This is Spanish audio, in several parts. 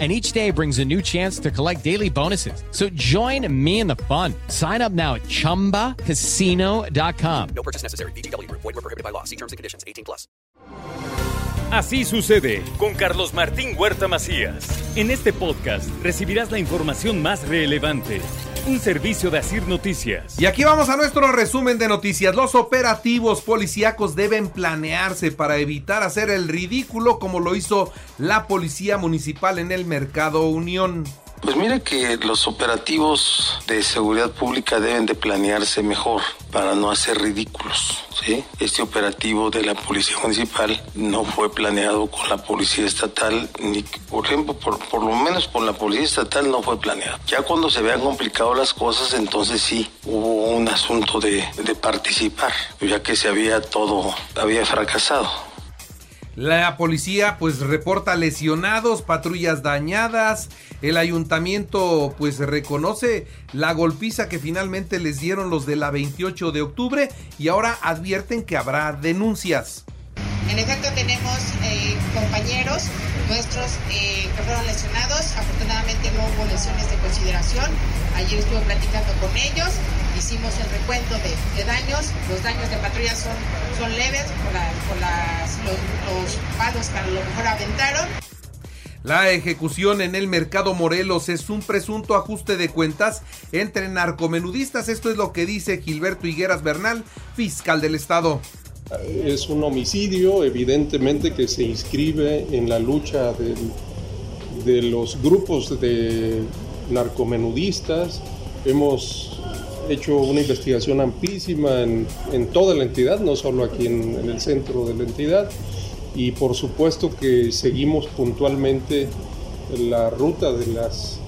and each day brings a new chance to collect daily bonuses. So join me in the fun. Sign up now at ChumbaCasino.com. No purchase necessary. BGW. Void were prohibited by law. See terms and conditions. 18 plus. Así sucede con Carlos Martín Huerta Macías. En este podcast recibirás la información más relevante. Un servicio de Asir Noticias. Y aquí vamos a nuestro resumen de noticias. Los operativos policíacos deben planearse para evitar hacer el ridículo como lo hizo la policía municipal en el Mercado Unión. Pues mire que los operativos de seguridad pública deben de planearse mejor para no hacer ridículos. Este operativo de la Policía Municipal no fue planeado con la Policía Estatal, ni por ejemplo, por, por lo menos por la Policía Estatal no fue planeado. Ya cuando se vean complicado las cosas, entonces sí hubo un asunto de, de participar, ya que se había todo, había fracasado. La policía pues reporta lesionados, patrullas dañadas. El ayuntamiento pues reconoce la golpiza que finalmente les dieron los de la 28 de octubre y ahora advierten que habrá denuncias. En efecto tenemos eh, compañeros nuestros eh, que fueron lesionados. Afortunadamente no hubo lesiones de consideración. Ayer estuve platicando con ellos, hicimos el recuento de, daños. Los daños de patrulla son, son leves por, los, los palos que a lo mejor aventaron. La ejecución en el mercado Morelos es un presunto ajuste de cuentas entre narcomenudistas. Esto es lo que dice Gilberto Higueras Bernal, fiscal del estado. Es un homicidio, evidentemente, que se inscribe en la lucha de, los grupos de narcomenudistas. Hemos hecho una investigación amplísima en, en toda la entidad, no solo aquí en, en el centro de la entidad. Y por supuesto que seguimos puntualmente la ruta de, las,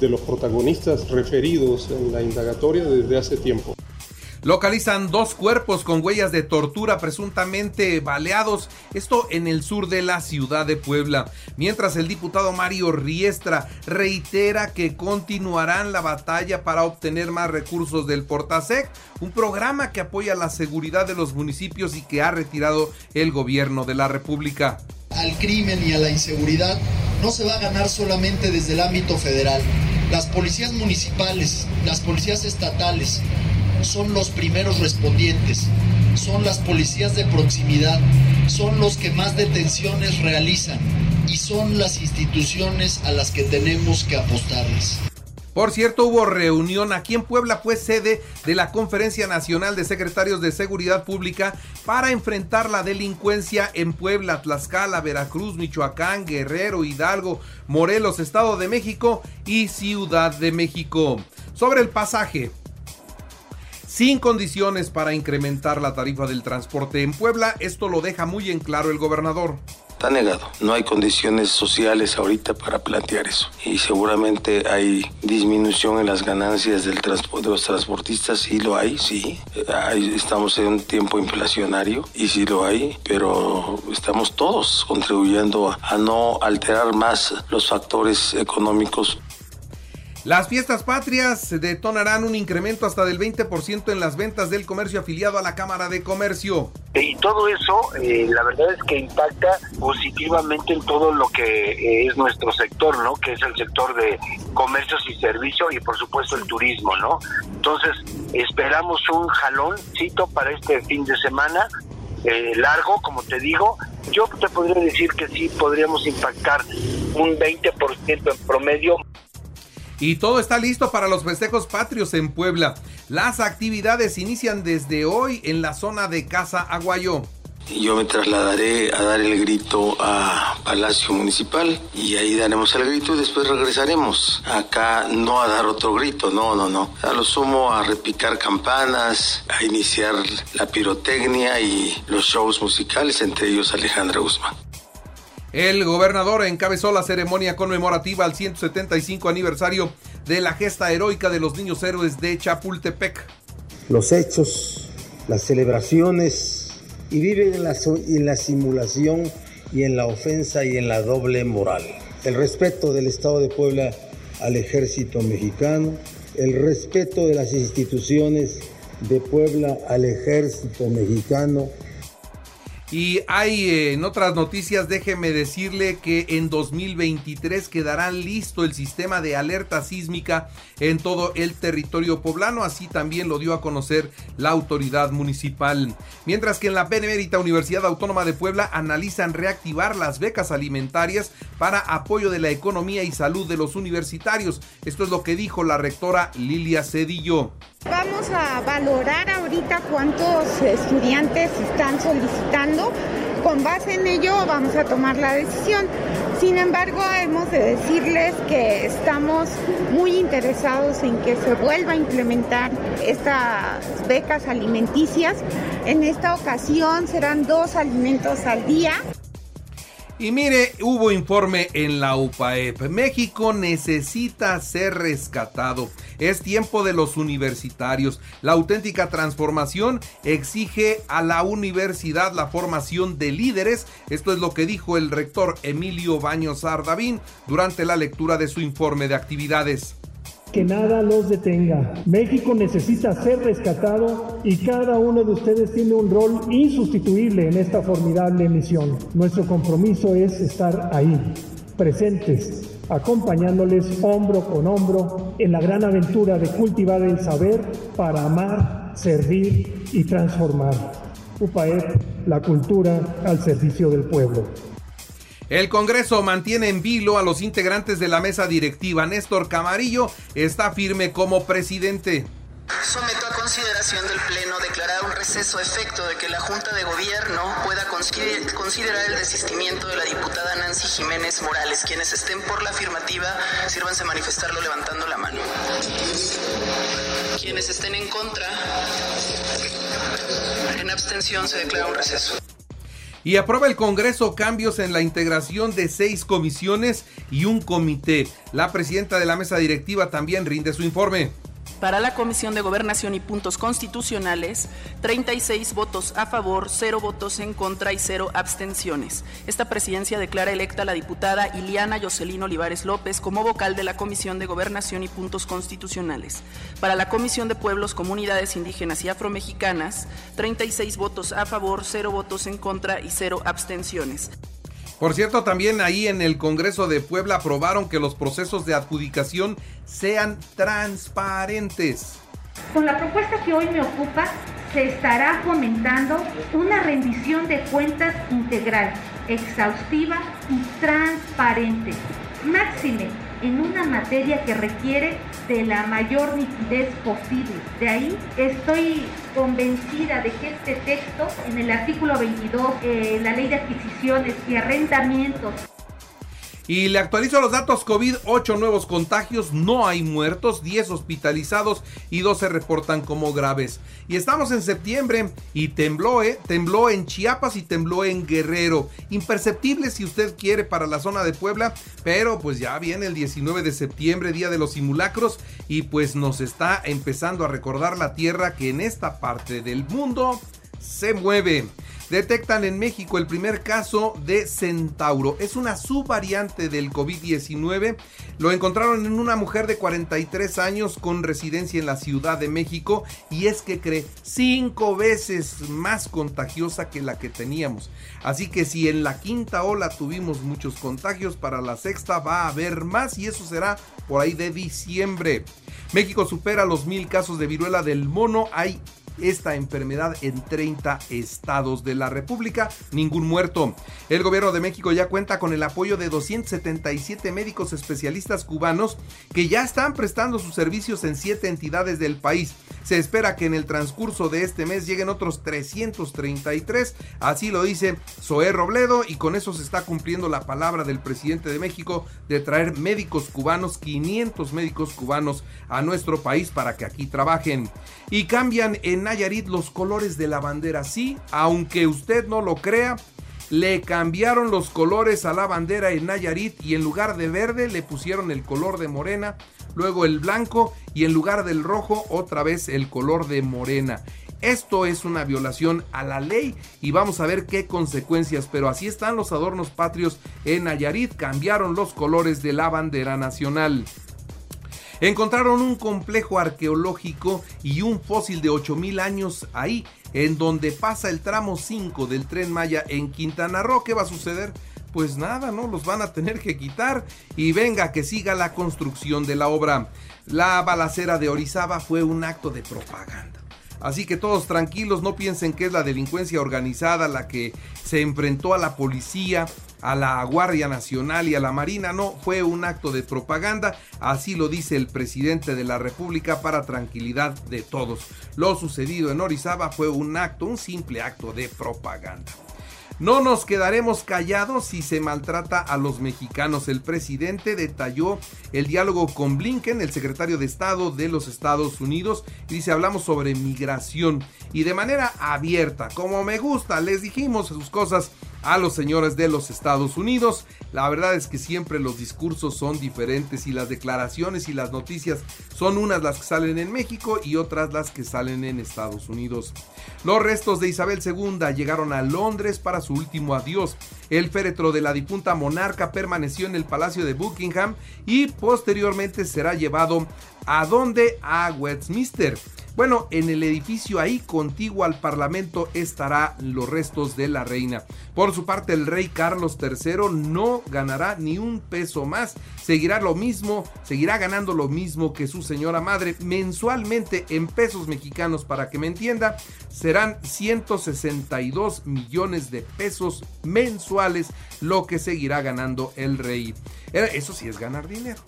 de los protagonistas referidos en la indagatoria desde hace tiempo. Localizan dos cuerpos con huellas de tortura presuntamente baleados, esto en el sur de la ciudad de Puebla. Mientras el diputado Mario Riestra reitera que continuarán la batalla para obtener más recursos del Portasec, un programa que apoya la seguridad de los municipios y que ha retirado el gobierno de la República. Al crimen y a la inseguridad no se va a ganar solamente desde el ámbito federal. Las policías municipales, las policías estatales, son los primeros respondientes, son las policías de proximidad, son los que más detenciones realizan y son las instituciones a las que tenemos que apostarles. Por cierto, hubo reunión aquí en Puebla, pues sede de la Conferencia Nacional de Secretarios de Seguridad Pública para enfrentar la delincuencia en Puebla, Tlaxcala, Veracruz, Michoacán, Guerrero, Hidalgo, Morelos, Estado de México y Ciudad de México. Sobre el pasaje, sin condiciones para incrementar la tarifa del transporte en Puebla. Esto lo deja muy en claro el gobernador. Está negado. No hay condiciones sociales ahorita para plantear eso. Y seguramente hay disminución en las ganancias del de los transportistas. Sí lo hay, sí. estamos en un tiempo inflacionario y sí lo hay. Pero estamos todos contribuyendo a no alterar más los factores económicos las fiestas patrias detonarán un incremento hasta del 20% en las ventas del comercio afiliado a la Cámara de Comercio. Y todo eso, eh, la verdad es que impacta positivamente en todo lo que eh, es nuestro sector, ¿no? Que es el sector de comercios y servicios y por supuesto el turismo, ¿no? Entonces, esperamos un jaloncito para este fin de semana eh, largo, como te digo, yo te podría decir que sí podríamos impactar un 20% en promedio. Y todo está listo para los festejos patrios en Puebla. Las actividades inician desde hoy en la zona de Casa Aguayo. Yo me trasladaré a dar el grito a Palacio Municipal y ahí daremos el grito y después regresaremos. Acá no a dar otro grito, no, no, no. A lo sumo a repicar campanas, a iniciar la pirotecnia y los shows musicales, entre ellos Alejandra Guzmán. El gobernador encabezó la ceremonia conmemorativa al 175 aniversario de la gesta heroica de los niños héroes de Chapultepec. Los hechos, las celebraciones y viven en la, en la simulación y en la ofensa y en la doble moral. El respeto del Estado de Puebla al ejército mexicano, el respeto de las instituciones de Puebla al ejército mexicano, y hay eh, en otras noticias, déjeme decirle que en 2023 quedará listo el sistema de alerta sísmica en todo el territorio poblano, así también lo dio a conocer la autoridad municipal. Mientras que en la Benemérita Universidad Autónoma de Puebla analizan reactivar las becas alimentarias para apoyo de la economía y salud de los universitarios. Esto es lo que dijo la rectora Lilia Cedillo. Vamos a valorar ahorita cuántos estudiantes están solicitando. Con base en ello vamos a tomar la decisión. Sin embargo, hemos de decirles que estamos muy interesados en que se vuelva a implementar estas becas alimenticias. En esta ocasión serán dos alimentos al día. Y mire, hubo informe en la UPAEP. México necesita ser rescatado. Es tiempo de los universitarios. La auténtica transformación exige a la universidad la formación de líderes. Esto es lo que dijo el rector Emilio Baños Ardavín durante la lectura de su informe de actividades que nada los detenga. México necesita ser rescatado y cada uno de ustedes tiene un rol insustituible en esta formidable misión. Nuestro compromiso es estar ahí, presentes, acompañándoles hombro con hombro en la gran aventura de cultivar el saber para amar, servir y transformar. UPAEP, la cultura al servicio del pueblo. El Congreso mantiene en vilo a los integrantes de la mesa directiva. Néstor Camarillo está firme como presidente. Someto a consideración del Pleno declarar un receso efecto de que la Junta de Gobierno pueda considerar el desistimiento de la diputada Nancy Jiménez Morales. Quienes estén por la afirmativa, sírvanse a manifestarlo levantando la mano. Quienes estén en contra, en abstención, se declara un receso. Y aprueba el Congreso cambios en la integración de seis comisiones y un comité. La presidenta de la mesa directiva también rinde su informe. Para la Comisión de Gobernación y Puntos Constitucionales, 36 votos a favor, 0 votos en contra y 0 abstenciones. Esta presidencia declara electa a la diputada Iliana Jocelyn Olivares López como vocal de la Comisión de Gobernación y Puntos Constitucionales. Para la Comisión de Pueblos, Comunidades Indígenas y Afromexicanas, 36 votos a favor, 0 votos en contra y 0 abstenciones. Por cierto, también ahí en el Congreso de Puebla aprobaron que los procesos de adjudicación sean transparentes. Con la propuesta que hoy me ocupa, se estará fomentando una rendición de cuentas integral, exhaustiva y transparente. Máxime en una materia que requiere de la mayor nitidez posible. De ahí estoy convencida de que este texto, en el artículo 22, eh, la ley de adquisiciones y arrendamientos, y le actualizo los datos COVID, 8 nuevos contagios, no hay muertos, 10 hospitalizados y 2 se reportan como graves. Y estamos en septiembre y tembló, ¿eh? Tembló en Chiapas y tembló en Guerrero. Imperceptible si usted quiere para la zona de Puebla, pero pues ya viene el 19 de septiembre, día de los simulacros, y pues nos está empezando a recordar la Tierra que en esta parte del mundo se mueve. Detectan en México el primer caso de Centauro. Es una subvariante del COVID-19. Lo encontraron en una mujer de 43 años con residencia en la Ciudad de México y es que cree cinco veces más contagiosa que la que teníamos. Así que si en la quinta ola tuvimos muchos contagios, para la sexta va a haber más y eso será por ahí de diciembre. México supera los mil casos de viruela del mono. Hay esta enfermedad en 30 estados de la República, ningún muerto. El gobierno de México ya cuenta con el apoyo de 277 médicos especialistas cubanos que ya están prestando sus servicios en siete entidades del país. Se espera que en el transcurso de este mes lleguen otros 333, así lo dice Zoé Robledo y con eso se está cumpliendo la palabra del presidente de México de traer médicos cubanos, 500 médicos cubanos a nuestro país para que aquí trabajen. Y cambian en Nayarit los colores de la bandera. Sí, aunque usted no lo crea, le cambiaron los colores a la bandera en Nayarit y en lugar de verde le pusieron el color de morena, luego el blanco y en lugar del rojo otra vez el color de morena. Esto es una violación a la ley y vamos a ver qué consecuencias, pero así están los adornos patrios en Nayarit, cambiaron los colores de la bandera nacional. Encontraron un complejo arqueológico y un fósil de 8000 años ahí, en donde pasa el tramo 5 del tren Maya en Quintana Roo. ¿Qué va a suceder? Pues nada, ¿no? Los van a tener que quitar y venga que siga la construcción de la obra. La balacera de Orizaba fue un acto de propaganda. Así que todos tranquilos, no piensen que es la delincuencia organizada la que se enfrentó a la policía, a la Guardia Nacional y a la Marina. No, fue un acto de propaganda. Así lo dice el presidente de la República para tranquilidad de todos. Lo sucedido en Orizaba fue un acto, un simple acto de propaganda. No nos quedaremos callados si se maltrata a los mexicanos. El presidente detalló el diálogo con Blinken, el secretario de Estado de los Estados Unidos, y dice, hablamos sobre migración y de manera abierta, como me gusta, les dijimos sus cosas a los señores de los Estados Unidos. La verdad es que siempre los discursos son diferentes y las declaraciones y las noticias son unas las que salen en México y otras las que salen en Estados Unidos. Los restos de Isabel II llegaron a Londres para su último adiós. El féretro de la difunta monarca permaneció en el Palacio de Buckingham y posteriormente será llevado a donde a Westminster. Bueno, en el edificio ahí contiguo al Parlamento estará los restos de la reina. Por su parte, el rey Carlos III no ganará ni un peso más. Seguirá lo mismo, seguirá ganando lo mismo que su señora madre mensualmente en pesos mexicanos, para que me entienda, serán 162 millones de pesos mensuales lo que seguirá ganando el rey. Eso sí es ganar dinero.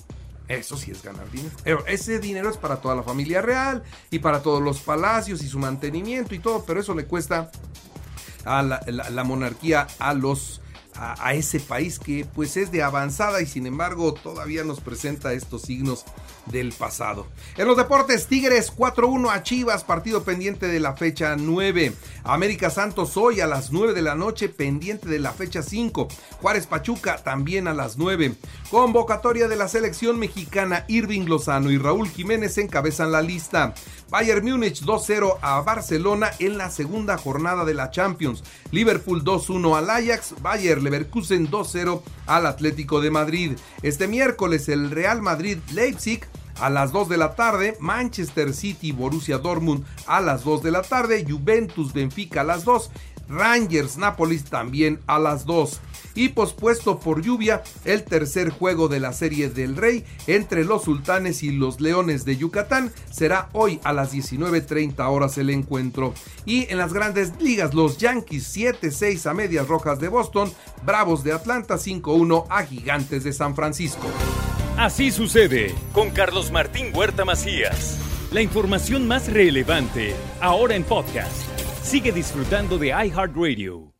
Eso sí es ganar dinero. Pero ese dinero es para toda la familia real y para todos los palacios y su mantenimiento y todo, pero eso le cuesta a la, monarquía a los a, a, ese país que pues es de avanzada y sin embargo todavía nos presenta estos signos del pasado. En los deportes, Tigres 4-1 a Chivas, partido pendiente de la fecha 9. América Santos hoy a las 9 de la noche, pendiente de la fecha 5. Juárez Pachuca también a las 9. Convocatoria de la selección mexicana, Irving Lozano y Raúl Jiménez encabezan la lista. Bayern Múnich 2-0 a Barcelona en la segunda jornada de la Champions. Liverpool 2-1 al Ajax, Bayer Leverkusen 2-0 al Atlético de Madrid. Este miércoles el Real Madrid Leipzig a las 2 de la tarde, Manchester City Borussia Dortmund a las 2 de la tarde, Juventus Benfica a las 2, Rangers Nápoles también a las 2. Y pospuesto por lluvia, el tercer juego de la Serie del Rey entre los Sultanes y los Leones de Yucatán será hoy a las 19.30 horas el encuentro. Y en las grandes ligas, los Yankees 7-6 a Medias Rojas de Boston, Bravos de Atlanta 5-1 a Gigantes de San Francisco. Así sucede con Carlos Martín Huerta Macías. La información más relevante ahora en podcast. Sigue disfrutando de iHeartRadio.